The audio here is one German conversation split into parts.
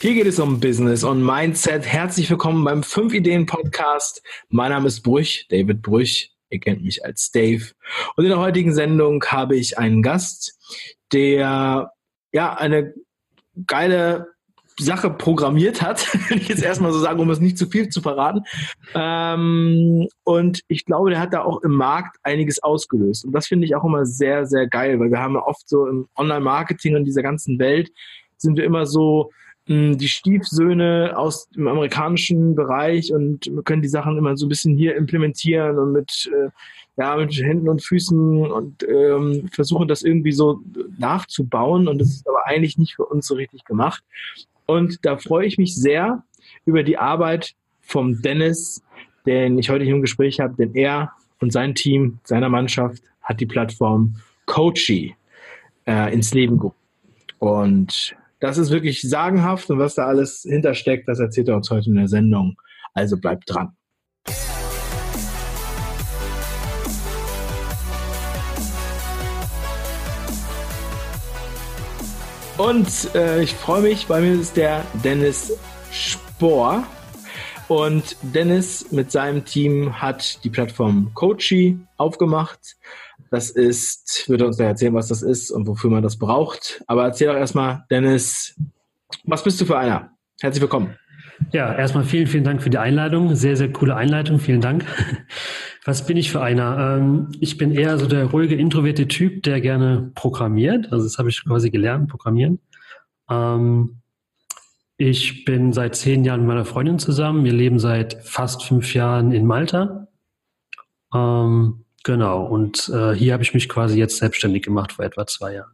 Hier geht es um Business und Mindset. Herzlich willkommen beim 5 Ideen Podcast. Mein Name ist Brüch, David Brüch. Ihr kennt mich als Dave. Und in der heutigen Sendung habe ich einen Gast, der ja eine geile Sache programmiert hat, wenn ich jetzt erstmal so sagen, um es nicht zu viel zu verraten. Ähm, und ich glaube, der hat da auch im Markt einiges ausgelöst. Und das finde ich auch immer sehr, sehr geil, weil wir haben ja oft so im Online-Marketing und dieser ganzen Welt sind wir immer so die Stiefsöhne aus dem amerikanischen Bereich und können die Sachen immer so ein bisschen hier implementieren und mit äh, ja, mit Händen und Füßen und ähm, versuchen das irgendwie so nachzubauen und das ist aber eigentlich nicht für uns so richtig gemacht. Und da freue ich mich sehr über die Arbeit vom Dennis, den ich heute hier im Gespräch habe, denn er und sein Team, seiner Mannschaft hat die Plattform Coachy äh, ins Leben gerufen. Und das ist wirklich sagenhaft und was da alles hintersteckt, das erzählt er uns heute in der Sendung. Also bleibt dran. Und äh, ich freue mich, bei mir ist der Dennis Spohr. Und Dennis mit seinem Team hat die Plattform Coachy aufgemacht. Das ist, wird uns da erzählen, was das ist und wofür man das braucht. Aber erzähl doch erstmal, Dennis, was bist du für einer? Herzlich willkommen. Ja, erstmal vielen, vielen Dank für die Einladung. Sehr, sehr coole Einleitung. Vielen Dank. Was bin ich für einer? Ähm, ich bin eher so der ruhige, introvertierte Typ, der gerne programmiert. Also das habe ich quasi gelernt, programmieren. Ähm, ich bin seit zehn Jahren mit meiner Freundin zusammen. Wir leben seit fast fünf Jahren in Malta. Ähm, genau. Und äh, hier habe ich mich quasi jetzt selbstständig gemacht vor etwa zwei Jahren.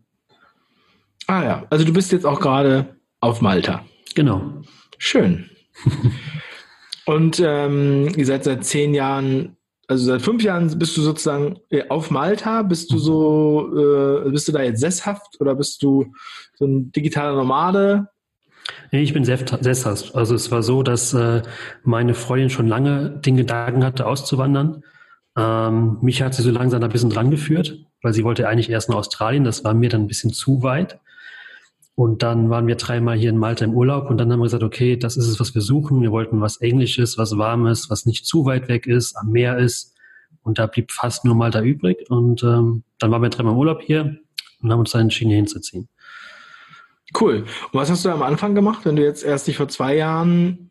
Ah ja, also du bist jetzt auch gerade auf Malta. Genau. Schön. Und ähm, ihr seid seit zehn Jahren, also seit fünf Jahren bist du sozusagen äh, auf Malta. Bist du so, äh, bist du da jetzt sesshaft oder bist du so ein digitaler Nomade? Nee, ich bin sesshaft. Also es war so, dass äh, meine Freundin schon lange den Gedanken hatte, auszuwandern. Ähm, mich hat sie so langsam ein bisschen dran geführt, weil sie wollte eigentlich erst nach Australien. Das war mir dann ein bisschen zu weit. Und dann waren wir dreimal hier in Malta im Urlaub und dann haben wir gesagt, okay, das ist es, was wir suchen. Wir wollten was Englisches, was Warmes, was nicht zu weit weg ist, am Meer ist. Und da blieb fast nur Malta übrig. Und ähm, dann waren wir dreimal im Urlaub hier und haben uns dann entschieden, hier hinzuziehen. Cool. Und was hast du am Anfang gemacht, wenn du jetzt erst dich vor zwei Jahren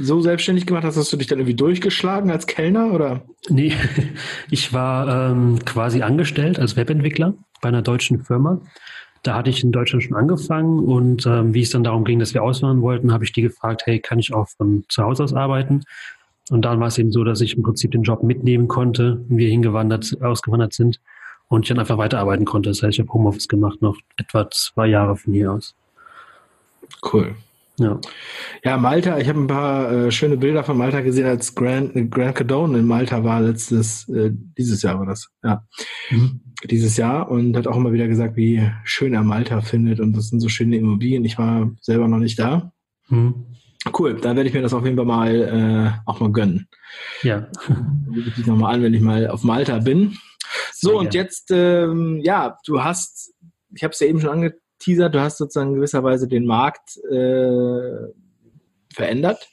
so selbstständig gemacht hast? Hast du dich dann irgendwie durchgeschlagen als Kellner oder? Nee, ich war ähm, quasi angestellt als Webentwickler bei einer deutschen Firma da hatte ich in Deutschland schon angefangen und ähm, wie es dann darum ging, dass wir auswandern wollten, habe ich die gefragt, hey, kann ich auch von zu Hause aus arbeiten? Und dann war es eben so, dass ich im Prinzip den Job mitnehmen konnte, wir hingewandert, ausgewandert sind und ich dann einfach weiterarbeiten konnte. Das heißt, ich habe Homeoffice gemacht, noch etwa zwei Jahre von hier aus. Cool. Ja. ja, Malta, ich habe ein paar äh, schöne Bilder von Malta gesehen, als Grand, Grand Cadone in Malta war letztes, äh, dieses Jahr war das, ja. Mhm. Dieses Jahr und hat auch immer wieder gesagt, wie schön er Malta findet und das sind so schöne Immobilien. Ich war selber noch nicht da. Mhm. Cool, dann werde ich mir das auf jeden Fall mal äh, auch mal gönnen. Ja. Ich nochmal an, wenn ich mal auf Malta bin. So, und jetzt, ähm, ja, du hast, ich habe es ja eben schon ange Teaser, du hast sozusagen gewisserweise den Markt äh, verändert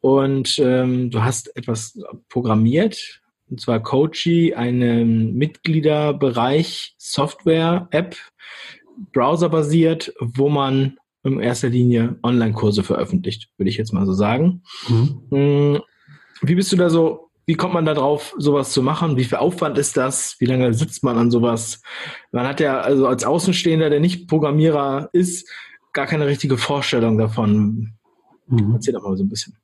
und ähm, du hast etwas programmiert, und zwar Coachy, einen Mitgliederbereich Software-App, browserbasiert, wo man in erster Linie Online-Kurse veröffentlicht, würde ich jetzt mal so sagen. Mhm. Hm, wie bist du da so wie kommt man da drauf, sowas zu machen? Wie viel Aufwand ist das? Wie lange sitzt man an sowas? Man hat ja also als Außenstehender, der nicht Programmierer ist, gar keine richtige Vorstellung davon. Mhm. Erzähl doch mal so ein bisschen.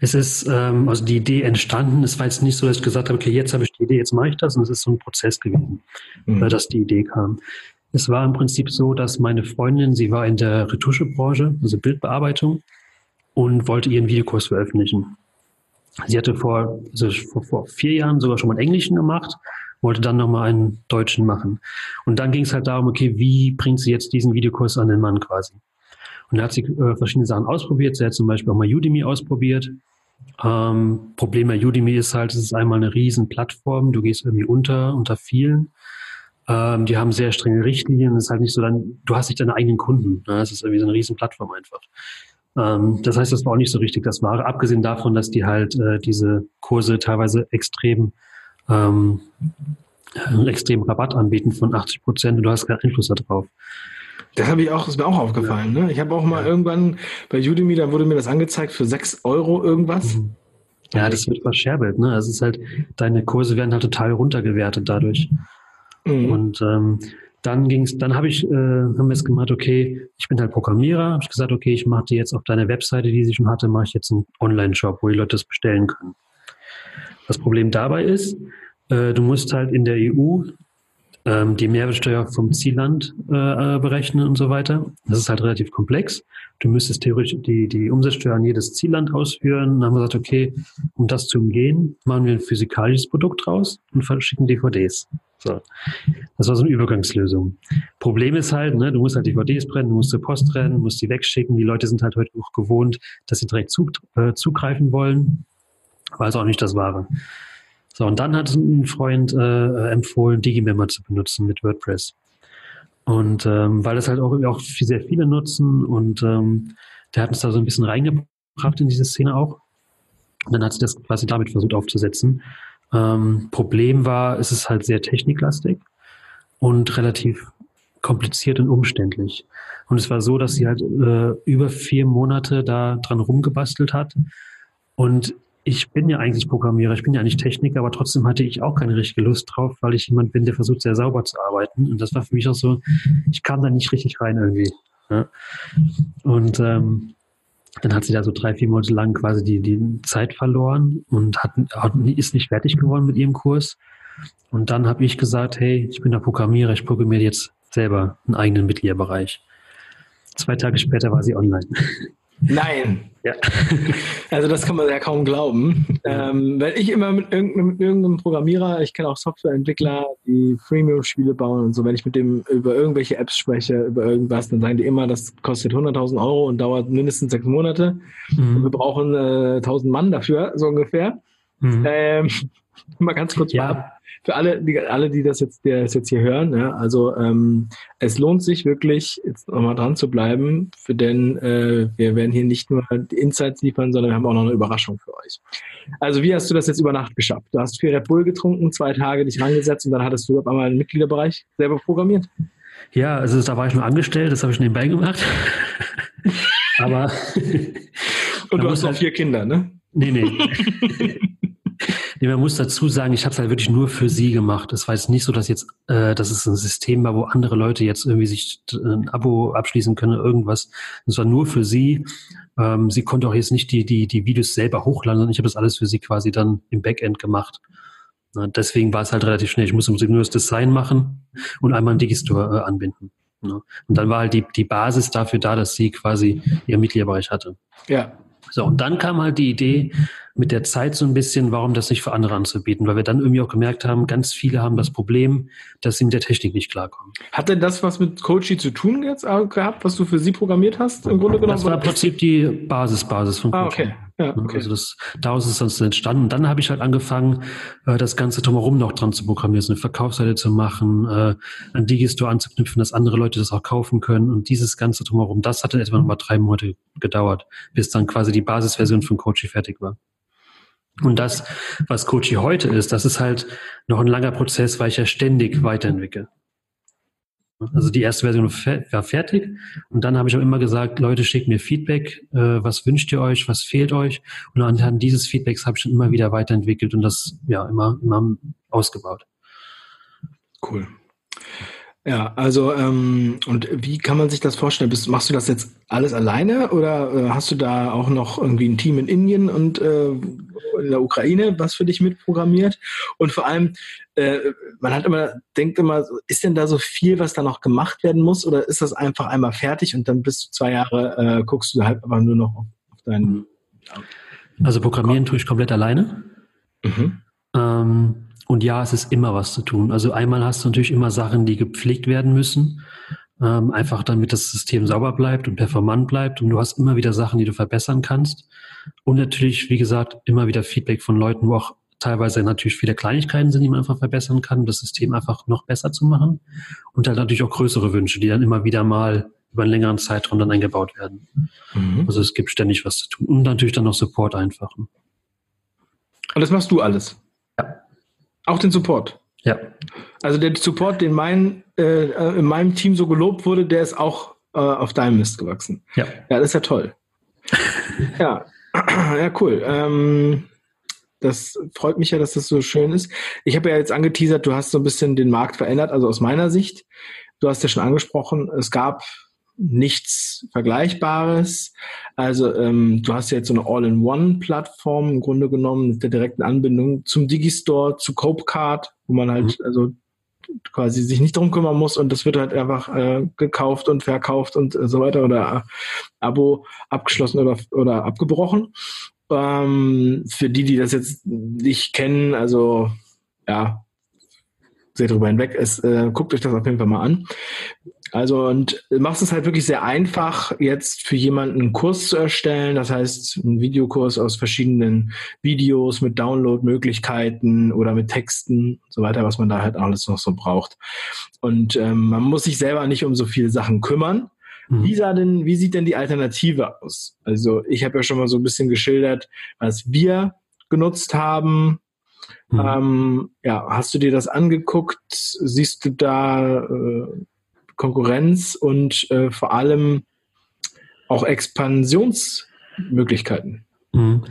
Es ist ähm, also die Idee entstanden. Es war jetzt nicht so, dass ich gesagt habe, okay, jetzt habe ich die Idee, jetzt mache ich das. Und es ist so ein Prozess gewesen, mhm. Dass die Idee kam. Es war im Prinzip so, dass meine Freundin, sie war in der Retuschebranche, also Bildbearbeitung, und wollte ihren Videokurs veröffentlichen. Sie hatte vor, also vor, vier Jahren sogar schon mal einen Englischen gemacht, wollte dann nochmal einen Deutschen machen. Und dann ging es halt darum, okay, wie bringt sie jetzt diesen Videokurs an den Mann quasi? Und da hat sie äh, verschiedene Sachen ausprobiert. Sie hat zum Beispiel auch mal Udemy ausprobiert. Ähm, Problem bei Udemy ist halt, es ist einmal eine riesen Plattform. Du gehst irgendwie unter, unter vielen. Ähm, die haben sehr strenge Richtlinien. Es ist halt nicht so, dann, du hast nicht deine eigenen Kunden. Ne? Es ist irgendwie so eine riesen Plattform einfach. Ähm, das heißt, das war auch nicht so richtig das Wahre, abgesehen davon, dass die halt äh, diese Kurse teilweise extrem ähm, einen extremen Rabatt anbieten von 80 Prozent und du hast keinen Einfluss darauf. Das habe ich auch, ist mir auch aufgefallen. Ja. Ne? Ich habe auch mal ja. irgendwann bei Udemy, da wurde mir das angezeigt für 6 Euro irgendwas. Mhm. Ja, das wird verscherbelt. Ne? Also es ist halt, deine Kurse werden halt total runtergewertet dadurch. Mhm. Und ähm, dann ging's, dann habe ich, äh, haben wir es gemacht, okay, ich bin halt Programmierer, habe ich gesagt, okay, ich mache dir jetzt auf deine Webseite, die sie schon hatte, mache ich jetzt einen Online-Shop, wo die Leute das bestellen können. Das Problem dabei ist, äh, du musst halt in der EU ähm, die Mehrwertsteuer vom Zielland äh, äh, berechnen und so weiter. Das ist halt relativ komplex. Du müsstest theoretisch die, die Umsatzsteuer an jedes Zielland ausführen. Dann haben wir gesagt, okay, um das zu umgehen, machen wir ein physikalisches Produkt raus und verschicken DVDs. So. Das war so eine Übergangslösung. Problem ist halt, ne, du musst halt DVDs brennen, du musst zur Post rennen, musst die wegschicken. Die Leute sind halt heute auch gewohnt, dass sie direkt zu, äh, zugreifen wollen. War also auch nicht das Wahre. So, und dann hat ein Freund äh, empfohlen, Digimember zu benutzen mit WordPress. Und ähm, weil das halt auch, auch sehr viele nutzen und ähm, der hat uns da so ein bisschen reingebracht in diese Szene auch. Und dann hat sie das quasi damit versucht aufzusetzen. Ähm, Problem war, es ist halt sehr techniklastig und relativ kompliziert und umständlich. Und es war so, dass sie halt äh, über vier Monate da dran rumgebastelt hat. Und ich bin ja eigentlich Programmierer, ich bin ja eigentlich Techniker, aber trotzdem hatte ich auch keine richtige Lust drauf, weil ich jemand bin, der versucht, sehr sauber zu arbeiten. Und das war für mich auch so, ich kam da nicht richtig rein irgendwie. Ja. Und ähm, dann hat sie da so drei, vier Monate lang quasi die, die Zeit verloren und hat, ist nicht fertig geworden mit ihrem Kurs. Und dann habe ich gesagt, hey, ich bin der Programmierer, ich programmiere jetzt selber einen eigenen Mitgliederbereich. Zwei Tage später war sie online. Nein. Ja. Also das kann man ja kaum glauben. Ähm, weil ich immer mit irgendeinem, mit irgendeinem Programmierer, ich kenne auch Softwareentwickler, die Freemium-Spiele bauen und so, wenn ich mit dem über irgendwelche Apps spreche, über irgendwas, dann sagen die immer, das kostet 100.000 Euro und dauert mindestens sechs Monate. Mhm. Und wir brauchen äh, 1.000 Mann dafür, so ungefähr. Mhm. Ähm, mal ganz kurz ja. mal für alle, die, alle, die das jetzt, die das jetzt hier hören, ja, also ähm, es lohnt sich wirklich, jetzt nochmal dran zu bleiben, für denn äh, wir werden hier nicht nur die Insights liefern, sondern wir haben auch noch eine Überraschung für euch. Also wie hast du das jetzt über Nacht geschafft? Du hast viel Red Bull getrunken, zwei Tage dich rangesetzt und dann hattest du auf einmal einen Mitgliederbereich selber programmiert? Ja, also da war ich nur angestellt, das habe ich nebenbei gemacht. Aber und du hast noch halt, vier Kinder, ne? Nee, nee. Nee, man muss dazu sagen, ich habe es halt wirklich nur für sie gemacht. Es war jetzt nicht so, dass jetzt, äh, dass es ein System war, wo andere Leute jetzt irgendwie sich äh, ein Abo abschließen können irgendwas. Es war nur für sie. Ähm, sie konnte auch jetzt nicht die, die, die Videos selber hochladen, sondern ich habe das alles für sie quasi dann im Backend gemacht. Na, deswegen war es halt relativ schnell. Ich musste nur das Design machen und einmal einen Digistore äh, anbinden. Ne? Und dann war halt die, die Basis dafür da, dass sie quasi ihren Mitgliederbereich hatte. Ja. So, und dann kam halt die Idee, mit der Zeit so ein bisschen, warum das nicht für andere anzubieten, weil wir dann irgendwie auch gemerkt haben, ganz viele haben das Problem, dass sie mit der Technik nicht klarkommen. Hat denn das was mit Coachy zu tun jetzt gehabt, was du für sie programmiert hast? Im Grunde genommen? Das war im Prinzip die Basis, Basis von Coachy. Ah, okay. Ja, okay. Also das, daraus ist das entstanden. Und dann habe ich halt angefangen, äh, das Ganze drumherum noch dran zu programmieren, so eine Verkaufsseite zu machen, äh, ein Digistore anzuknüpfen, dass andere Leute das auch kaufen können. Und dieses Ganze drumherum, das hat dann etwa noch mal drei Monate gedauert, bis dann quasi die Basisversion von Coachy fertig war. Und das, was Coachy heute ist, das ist halt noch ein langer Prozess, weil ich ja ständig weiterentwickle. Also die erste Version war fertig und dann habe ich auch immer gesagt, Leute, schickt mir Feedback, äh, was wünscht ihr euch, was fehlt euch? Und anhand dieses Feedbacks habe ich immer wieder weiterentwickelt und das ja immer, immer ausgebaut. Cool. Ja, also ähm, und wie kann man sich das vorstellen? Bist, machst du das jetzt alles alleine oder äh, hast du da auch noch irgendwie ein Team in Indien und äh, in der Ukraine, was für dich mitprogrammiert? Und vor allem, äh, man hat immer, denkt immer, ist denn da so viel, was da noch gemacht werden muss oder ist das einfach einmal fertig und dann bis du zwei Jahre äh, guckst du halt aber nur noch auf, auf deinen. Also programmieren tue ich komplett alleine. Mhm. Ähm, und ja, es ist immer was zu tun. Also einmal hast du natürlich immer Sachen, die gepflegt werden müssen, ähm, einfach damit das System sauber bleibt und performant bleibt. Und du hast immer wieder Sachen, die du verbessern kannst. Und natürlich, wie gesagt, immer wieder Feedback von Leuten, wo auch teilweise natürlich viele Kleinigkeiten sind, die man einfach verbessern kann, um das System einfach noch besser zu machen. Und halt natürlich auch größere Wünsche, die dann immer wieder mal über einen längeren Zeitraum dann eingebaut werden. Mhm. Also es gibt ständig was zu tun. Und natürlich dann noch Support einfachen. Und das machst du alles? Auch den Support? Ja. Also der Support, den mein, äh, in meinem Team so gelobt wurde, der ist auch äh, auf deinem Mist gewachsen. Ja. Ja, das ist ja toll. ja. ja, cool. Ähm, das freut mich ja, dass das so schön ist. Ich habe ja jetzt angeteasert, du hast so ein bisschen den Markt verändert, also aus meiner Sicht. Du hast ja schon angesprochen, es gab nichts Vergleichbares. Also ähm, du hast ja jetzt so eine All-in-One-Plattform im Grunde genommen mit der direkten Anbindung zum Digistore, zu Copecard, wo man halt mhm. also quasi sich nicht drum kümmern muss und das wird halt einfach äh, gekauft und verkauft und äh, so weiter oder äh, Abo abgeschlossen oder, oder abgebrochen. Ähm, für die, die das jetzt nicht kennen, also ja, seht drüber hinweg, es, äh, guckt euch das auf jeden Fall mal an. Also und machst es halt wirklich sehr einfach, jetzt für jemanden einen Kurs zu erstellen. Das heißt, einen Videokurs aus verschiedenen Videos mit Downloadmöglichkeiten oder mit Texten und so weiter, was man da halt alles noch so braucht. Und ähm, man muss sich selber nicht um so viele Sachen kümmern. Mhm. Wie, sah denn, wie sieht denn die Alternative aus? Also ich habe ja schon mal so ein bisschen geschildert, was wir genutzt haben. Mhm. Ähm, ja, hast du dir das angeguckt? Siehst du da äh, Konkurrenz und äh, vor allem auch Expansionsmöglichkeiten. Mhm.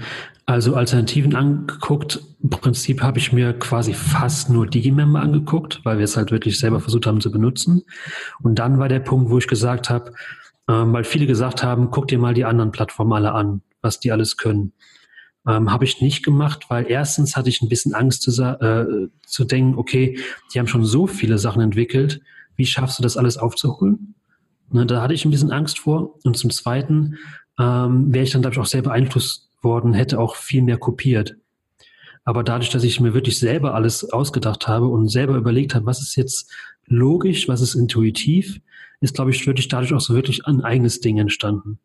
Also Alternativen angeguckt. Im Prinzip habe ich mir quasi fast nur Digimember angeguckt, weil wir es halt wirklich selber versucht haben zu benutzen. Und dann war der Punkt, wo ich gesagt habe, ähm, weil viele gesagt haben, guck dir mal die anderen Plattformen alle an, was die alles können. Ähm, habe ich nicht gemacht, weil erstens hatte ich ein bisschen Angst zu, äh, zu denken, okay, die haben schon so viele Sachen entwickelt, wie schaffst du das alles aufzuholen? Ne, da hatte ich ein bisschen Angst vor. Und zum Zweiten ähm, wäre ich dann, glaube ich, auch sehr beeinflusst worden, hätte auch viel mehr kopiert. Aber dadurch, dass ich mir wirklich selber alles ausgedacht habe und selber überlegt habe, was ist jetzt logisch, was ist intuitiv, ist, glaube ich, wirklich dadurch auch so wirklich ein eigenes Ding entstanden.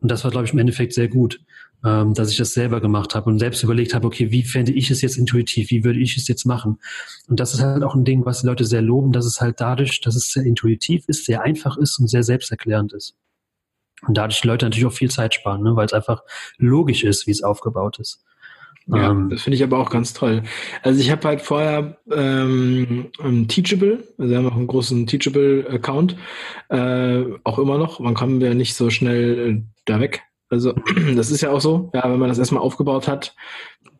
Und das war, glaube ich, im Endeffekt sehr gut ähm, dass ich das selber gemacht habe und selbst überlegt habe, okay, wie fände ich es jetzt intuitiv, wie würde ich es jetzt machen? Und das ist halt auch ein Ding, was die Leute sehr loben, dass es halt dadurch, dass es sehr intuitiv ist, sehr einfach ist und sehr selbsterklärend ist. Und dadurch die Leute natürlich auch viel Zeit sparen, ne? weil es einfach logisch ist, wie es aufgebaut ist. Ja, ähm, das finde ich aber auch ganz toll. Also ich habe halt vorher ähm, Teachable, also wir haben auch einen großen Teachable-Account, äh, auch immer noch. Man kann ja nicht so schnell äh, da weg. Also das ist ja auch so, ja, wenn man das erstmal aufgebaut hat,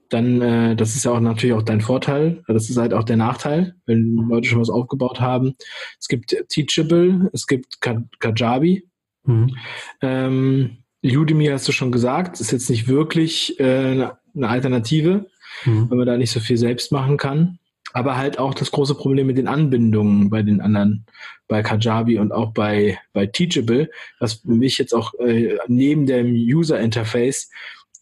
dann, äh, das ist ja auch natürlich auch dein Vorteil. Das ist halt auch der Nachteil, wenn Leute schon was aufgebaut haben. Es gibt Teachable, es gibt Kajabi. Mhm. Ähm, Udemy hast du schon gesagt, ist jetzt nicht wirklich äh, eine Alternative, mhm. weil man da nicht so viel selbst machen kann aber halt auch das große Problem mit den Anbindungen bei den anderen, bei Kajabi und auch bei, bei Teachable, was für mich jetzt auch äh, neben dem User Interface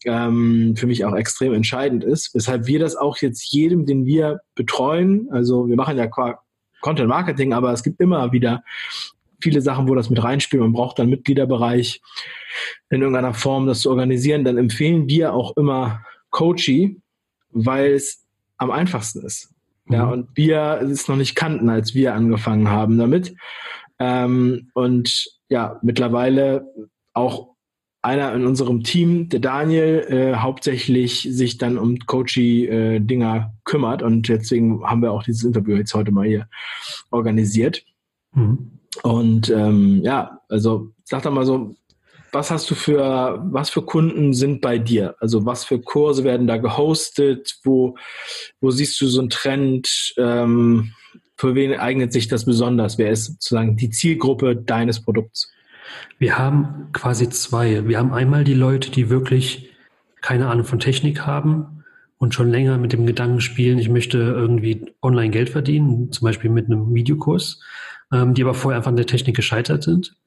ähm, für mich auch extrem entscheidend ist, weshalb wir das auch jetzt jedem, den wir betreuen, also wir machen ja Content Marketing, aber es gibt immer wieder viele Sachen, wo das mit reinspielt. Man braucht dann Mitgliederbereich in irgendeiner Form, das zu organisieren. Dann empfehlen wir auch immer Coachy, weil es am einfachsten ist. Ja, mhm. und wir es noch nicht kannten, als wir angefangen haben damit. Ähm, und ja, mittlerweile auch einer in unserem Team, der Daniel, äh, hauptsächlich sich dann um Coachy-Dinger äh, kümmert. Und deswegen haben wir auch dieses Interview jetzt heute mal hier organisiert. Mhm. Und ähm, ja, also sag doch mal so, was hast du für, was für Kunden sind bei dir? Also was für Kurse werden da gehostet? Wo, wo siehst du so einen Trend? Ähm, für wen eignet sich das besonders? Wer ist sozusagen die Zielgruppe deines Produkts? Wir haben quasi zwei. Wir haben einmal die Leute, die wirklich keine Ahnung von Technik haben und schon länger mit dem Gedanken spielen, ich möchte irgendwie online Geld verdienen, zum Beispiel mit einem Videokurs, ähm, die aber vorher einfach an der Technik gescheitert sind,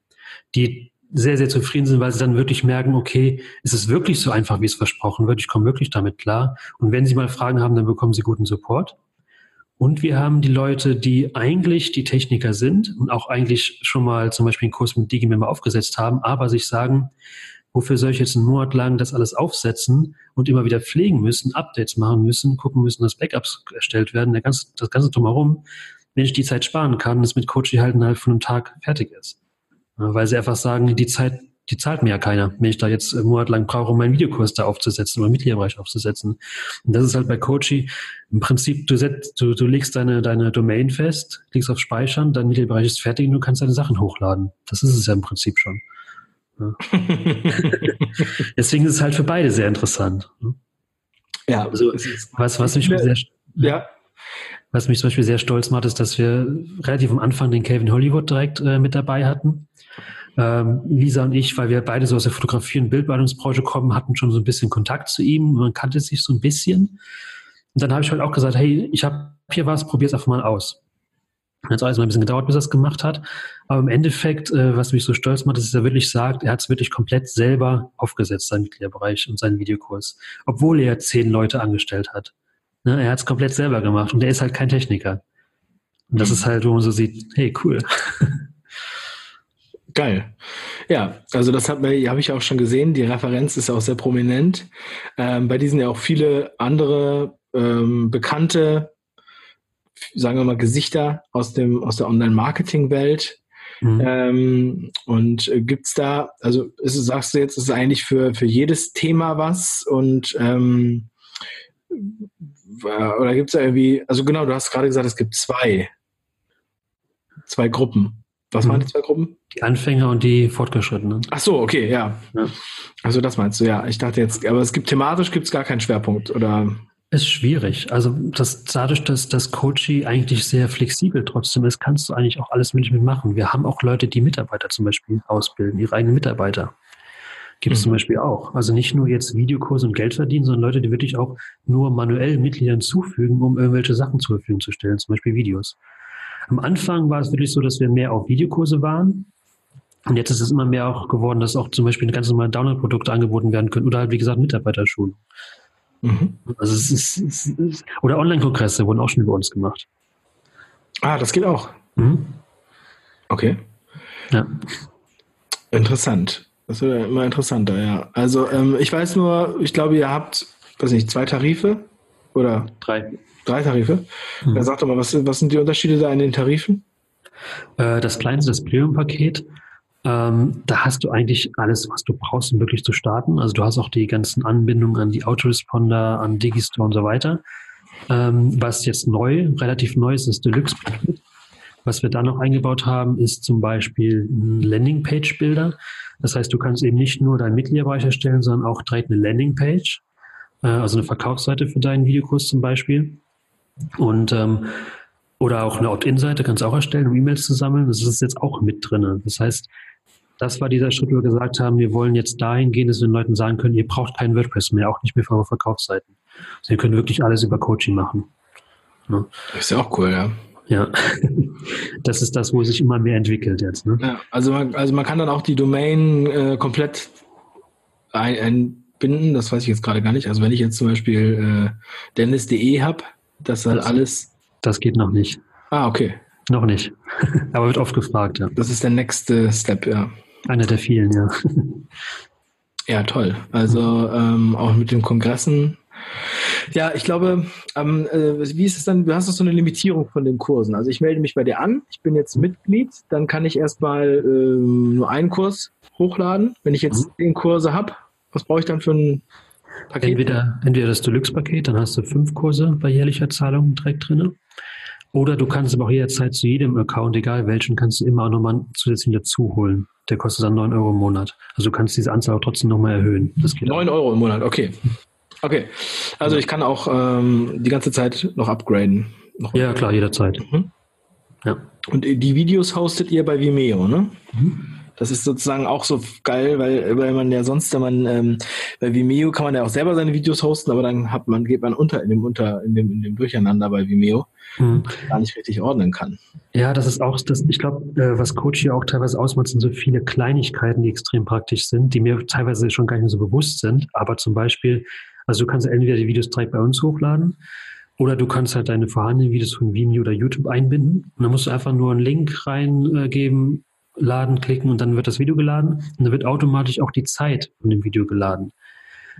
die sehr, sehr zufrieden sind, weil sie dann wirklich merken, okay, ist es wirklich so einfach, wie es versprochen wird? Ich komme wirklich damit klar. Und wenn sie mal Fragen haben, dann bekommen sie guten Support. Und wir haben die Leute, die eigentlich die Techniker sind und auch eigentlich schon mal zum Beispiel einen Kurs mit Digimember aufgesetzt haben, aber sich sagen, Wofür soll ich jetzt einen Monat lang das alles aufsetzen und immer wieder pflegen müssen, Updates machen müssen, gucken müssen, dass Backups erstellt werden, der ganze, das ganze drumherum, wenn ich die Zeit sparen kann, das mit Coachy halt innerhalb von einem Tag fertig ist. Weil sie einfach sagen, die Zeit die zahlt mir ja keiner, wenn ich da jetzt monatelang brauche, um meinen Videokurs da aufzusetzen oder Mitgliederbereich aufzusetzen. Und das ist halt bei Coachy im Prinzip, du, setzt, du, du legst deine, deine Domain fest, klickst auf Speichern, dein Mitgliederbereich ist fertig und du kannst deine Sachen hochladen. Das ist es ja im Prinzip schon. Ja. Deswegen ist es halt für beide sehr interessant. Ja. Also, was, was mich sehr, ja. Was mich zum Beispiel sehr stolz macht, ist, dass wir relativ am Anfang den Calvin Hollywood direkt äh, mit dabei hatten. Ähm, Lisa und ich, weil wir beide so aus der Fotografie- und Bildbearbeitungsbranche kommen, hatten schon so ein bisschen Kontakt zu ihm. Man kannte sich so ein bisschen. Und dann habe ich halt auch gesagt, hey, ich habe hier was, probier es einfach mal aus. Hat es alles mal ein bisschen gedauert, bis er es gemacht hat. Aber im Endeffekt, äh, was mich so stolz macht, ist, dass er wirklich sagt, er hat es wirklich komplett selber aufgesetzt, seinen Mitgliederbereich und seinen Videokurs. Obwohl er zehn Leute angestellt hat. Ne, er hat es komplett selber gemacht und er ist halt kein Techniker. Und das mhm. ist halt, wo man so sieht, hey, cool. Geil. Ja, also das habe hab ich auch schon gesehen. Die Referenz ist auch sehr prominent. Ähm, bei diesen ja auch viele andere ähm, bekannte, sagen wir mal, Gesichter aus, dem, aus der Online-Marketing-Welt. Mhm. Ähm, und äh, gibt's da, also ist, sagst du jetzt, ist es eigentlich für, für jedes Thema was und ähm, oder gibt's da irgendwie, also genau, du hast gerade gesagt, es gibt zwei, zwei Gruppen. Was waren die zwei Gruppen? Die Anfänger und die Fortgeschrittenen. Ach so, okay, ja. ja. Also das meinst du, ja. Ich dachte jetzt, aber es gibt thematisch gibt es gar keinen Schwerpunkt, oder? Ist schwierig. Also das, dadurch, dass das Coaching eigentlich sehr flexibel trotzdem ist, kannst du eigentlich auch alles Management machen. Wir haben auch Leute, die Mitarbeiter zum Beispiel ausbilden, ihre eigenen Mitarbeiter. Gibt es mhm. zum Beispiel auch. Also nicht nur jetzt Videokurse und Geld verdienen, sondern Leute, die wirklich auch nur manuell Mitgliedern zufügen, um irgendwelche Sachen zur Verfügung zu stellen, zum Beispiel Videos. Am Anfang war es wirklich so, dass wir mehr auf Videokurse waren. Und jetzt ist es immer mehr auch geworden, dass auch zum Beispiel ganz normale Download-Produkte angeboten werden können oder halt, wie gesagt, Mitarbeiterschulen. Mhm. Also es ist, es ist oder Online-Kongresse wurden auch schon über uns gemacht. Ah, das geht auch. Mhm. Okay. Ja. Interessant. Das wird ja immer interessanter, ja. Also ähm, ich weiß nur, ich glaube, ihr habt, weiß nicht, zwei Tarife oder? Drei. Drei Tarife? Mhm. Ja, sag doch mal, was, was sind die Unterschiede da in den Tarifen? Äh, das kleinste, das Premium-Paket, ähm, da hast du eigentlich alles, was du brauchst, um wirklich zu starten. Also du hast auch die ganzen Anbindungen an die Autoresponder, an Digistore und so weiter. Ähm, was jetzt neu, relativ neu ist, ist Deluxe-Paket. Was wir da noch eingebaut haben, ist zum Beispiel ein Landing-Page-Bilder. Das heißt, du kannst eben nicht nur deinen Mitgliederbereich erstellen, sondern auch direkt eine Landing-Page, äh, also eine Verkaufsseite für deinen Videokurs zum Beispiel. Und ähm, oder auch eine Opt-in-Seite kannst du auch erstellen, um E-Mails zu sammeln. Das ist jetzt auch mit drin. Das heißt, das war dieser Schritt, wo wir gesagt haben, wir wollen jetzt dahin gehen, dass wir den Leuten sagen können, ihr braucht kein WordPress mehr, auch nicht mehr für eure Verkaufsseiten. Also ihr könnt wirklich alles über Coaching machen. Ne? Das ist ja auch cool, ja. Ja, das ist das, wo es sich immer mehr entwickelt jetzt. Ne? Ja, also man, also man kann dann auch die Domain äh, komplett einbinden, das weiß ich jetzt gerade gar nicht. Also wenn ich jetzt zum Beispiel äh, dennis.de habe, das soll das, alles. Das geht noch nicht. Ah, okay. Noch nicht. Aber wird oft gefragt, ja. Das ist der nächste Step, ja. Einer der vielen, ja. Ja, toll. Also ähm, auch mit den Kongressen. Ja, ich glaube, ähm, äh, wie ist es dann? Du hast doch so eine Limitierung von den Kursen. Also ich melde mich bei dir an, ich bin jetzt Mitglied, dann kann ich erstmal ähm, nur einen Kurs hochladen. Wenn ich jetzt mhm. zehn Kurse habe, was brauche ich dann für ein Paket? Entweder, entweder das Deluxe-Paket, dann hast du fünf Kurse bei jährlicher Zahlung direkt drin. Oder du kannst aber auch jederzeit zu jedem Account, egal welchen, kannst du immer auch nochmal zusätzlich dazu holen. Der kostet dann 9 Euro im Monat. Also du kannst diese Anzahl auch trotzdem nochmal erhöhen. Das geht 9 auch. Euro im Monat, okay. Okay. Also ich kann auch ähm, die ganze Zeit noch upgraden. Noch ja, klar, jederzeit. Mhm. Ja. Und die Videos hostet ihr bei Vimeo, ne? Mhm. Das ist sozusagen auch so geil, weil, weil man ja sonst, wenn man ähm, bei Vimeo kann man ja auch selber seine Videos hosten, aber dann hat man, geht man unter in dem unter in dem, in dem Durcheinander bei Vimeo, mhm. gar nicht richtig ordnen kann. Ja, das ist auch das, ich glaube, äh, was Coach hier auch teilweise ausmacht, sind so viele Kleinigkeiten, die extrem praktisch sind, die mir teilweise schon gar nicht mehr so bewusst sind. Aber zum Beispiel, also du kannst entweder die Videos direkt bei uns hochladen oder du kannst halt deine vorhandenen Videos von Vimeo oder YouTube einbinden. Und dann musst du einfach nur einen Link reingeben, laden klicken und dann wird das Video geladen und dann wird automatisch auch die Zeit von dem Video geladen.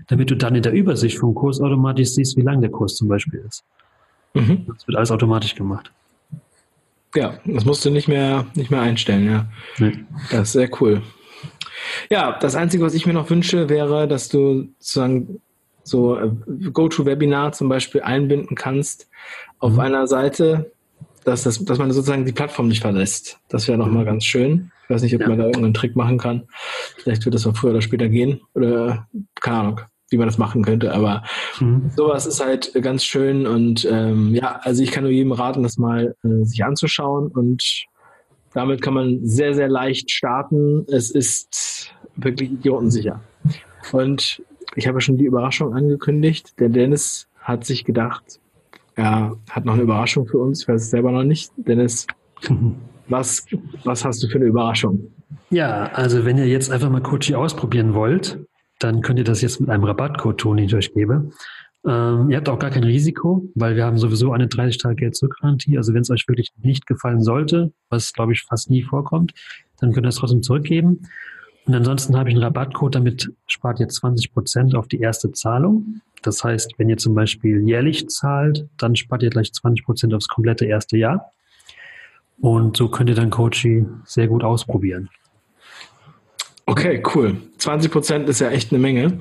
Damit du dann in der Übersicht vom Kurs automatisch siehst, wie lang der Kurs zum Beispiel ist. Mhm. Das wird alles automatisch gemacht. Ja, das musst du nicht mehr, nicht mehr einstellen, ja. Nee. Das ist sehr cool. Ja, das Einzige, was ich mir noch wünsche, wäre, dass du sozusagen so äh, Go-To-Webinar zum Beispiel einbinden kannst auf mhm. einer Seite, dass, das, dass man sozusagen die Plattform nicht verlässt. Das wäre nochmal mhm. ganz schön. Ich weiß nicht, ob ja. man da irgendeinen Trick machen kann. Vielleicht wird das auch früher oder später gehen. Oder keine Ahnung, wie man das machen könnte. Aber mhm. sowas ist halt ganz schön. Und ähm, ja, also ich kann nur jedem raten, das mal äh, sich anzuschauen. Und damit kann man sehr, sehr leicht starten. Es ist wirklich idiotensicher. Und ich habe schon die Überraschung angekündigt. Der Dennis hat sich gedacht, er hat noch eine Überraschung für uns. Ich weiß es selber noch nicht. Dennis, was, was hast du für eine Überraschung? Ja, also wenn ihr jetzt einfach mal Coaching ausprobieren wollt, dann könnt ihr das jetzt mit einem Rabattcode tun, den ich euch gebe. Ähm, ihr habt auch gar kein Risiko, weil wir haben sowieso eine 30 Tage Geld zurückgarantie. Also wenn es euch wirklich nicht gefallen sollte, was glaube ich fast nie vorkommt, dann könnt ihr es trotzdem zurückgeben. Und ansonsten habe ich einen Rabattcode, damit spart ihr 20 Prozent auf die erste Zahlung. Das heißt, wenn ihr zum Beispiel jährlich zahlt, dann spart ihr gleich 20 Prozent aufs komplette erste Jahr. Und so könnt ihr dann Coachy sehr gut ausprobieren. Okay, cool. 20 Prozent ist ja echt eine Menge.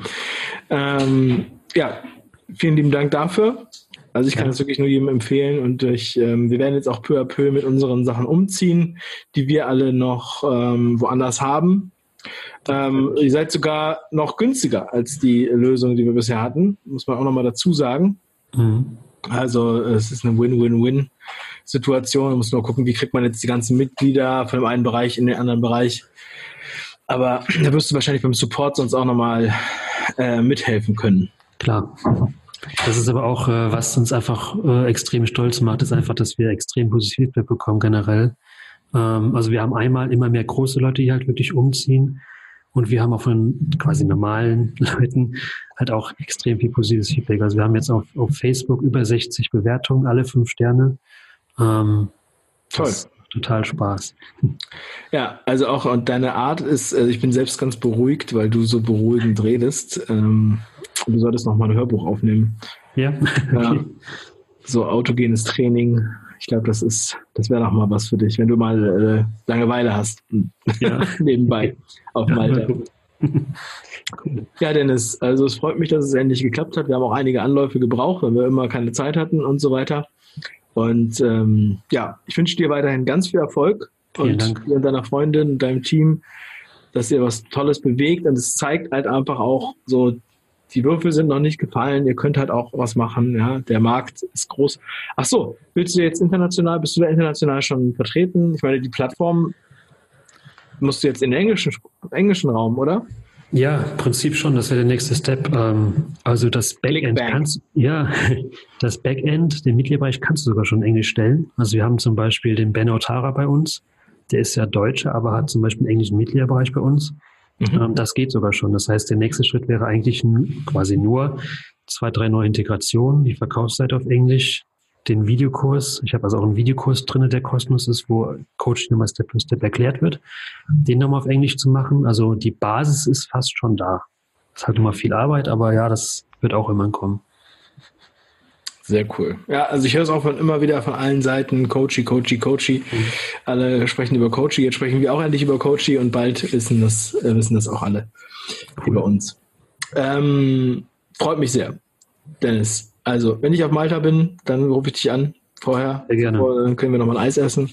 Ähm, ja, vielen lieben Dank dafür. Also ich kann es ja. wirklich nur jedem empfehlen und ich, ähm, wir werden jetzt auch peu à peu mit unseren Sachen umziehen, die wir alle noch ähm, woanders haben. Ähm, ihr seid sogar noch günstiger als die Lösung, die wir bisher hatten, muss man auch nochmal dazu sagen. Mhm. Also es ist eine Win-Win-Win-Situation. Man muss nur gucken, wie kriegt man jetzt die ganzen Mitglieder von dem einen Bereich in den anderen Bereich. Aber da wirst du wahrscheinlich beim Support sonst auch nochmal äh, mithelfen können. Klar. Das ist aber auch, äh, was uns einfach äh, extrem stolz macht, ist einfach, dass wir extrem positives Feedback bekommen generell. Ähm, also wir haben einmal immer mehr große Leute, die halt wirklich umziehen. Und wir haben auch von quasi normalen Leuten halt auch extrem viel positives Feedback. Also wir haben jetzt auf, auf Facebook über 60 Bewertungen, alle fünf Sterne. Ähm, Toll. Total Spaß. Ja, also auch und deine Art ist, also ich bin selbst ganz beruhigt, weil du so beruhigend redest. Ähm, du solltest noch mal ein Hörbuch aufnehmen. Ja. Okay. ja so autogenes Training ich glaube, das ist, das wäre noch mal was für dich, wenn du mal äh, Langeweile hast. Ja. Nebenbei auf Malta. Ja, Dennis, also es freut mich, dass es endlich geklappt hat. Wir haben auch einige Anläufe gebraucht, weil wir immer keine Zeit hatten und so weiter. Und ähm, ja, ich wünsche dir weiterhin ganz viel Erfolg Vielen und Dank. dir und deiner Freundin und deinem Team, dass ihr was Tolles bewegt. Und es zeigt halt einfach auch so die Würfel sind noch nicht gefallen, ihr könnt halt auch was machen, ja, der Markt ist groß. Ach so, willst du jetzt international, bist du da international schon vertreten? Ich meine, die Plattform musst du jetzt in den englischen, englischen Raum, oder? Ja, im Prinzip schon, das wäre der nächste Step. Ähm, also das Backend kannst, ja, das Backend, den Mitgliederbereich kannst du sogar schon Englisch stellen. Also wir haben zum Beispiel den Ben Otara bei uns, der ist ja Deutscher, aber hat zum Beispiel einen englischen Mitgliederbereich bei uns. Mhm. Ähm, das geht sogar schon. Das heißt, der nächste Schritt wäre eigentlich quasi nur zwei, drei neue Integrationen, die Verkaufsseite auf Englisch, den Videokurs. Ich habe also auch einen Videokurs drin, der kostenlos ist, wo Coaching nochmal Step by Step erklärt wird. Den nochmal auf Englisch zu machen. Also die Basis ist fast schon da. Ist halt immer viel Arbeit, aber ja, das wird auch immer kommen. Sehr cool. Ja, also ich höre es auch von immer wieder von allen Seiten, Coachy, Coachy, Coachy. Mhm. Alle sprechen über Coachy, jetzt sprechen wir auch endlich über Coachy und bald wissen das, äh, wissen das auch alle cool. über uns. Ähm, freut mich sehr, Dennis. Also, wenn ich auf Malta bin, dann rufe ich dich an vorher. Sehr gerne. dann können wir nochmal ein Eis essen.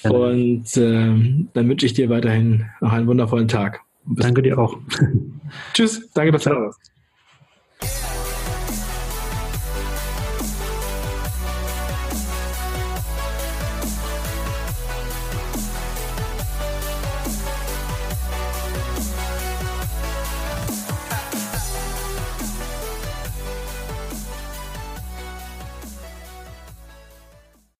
Gerne. Und äh, dann wünsche ich dir weiterhin noch einen wundervollen Tag. Danke dir auch. Tschüss. Danke, dass du da warst.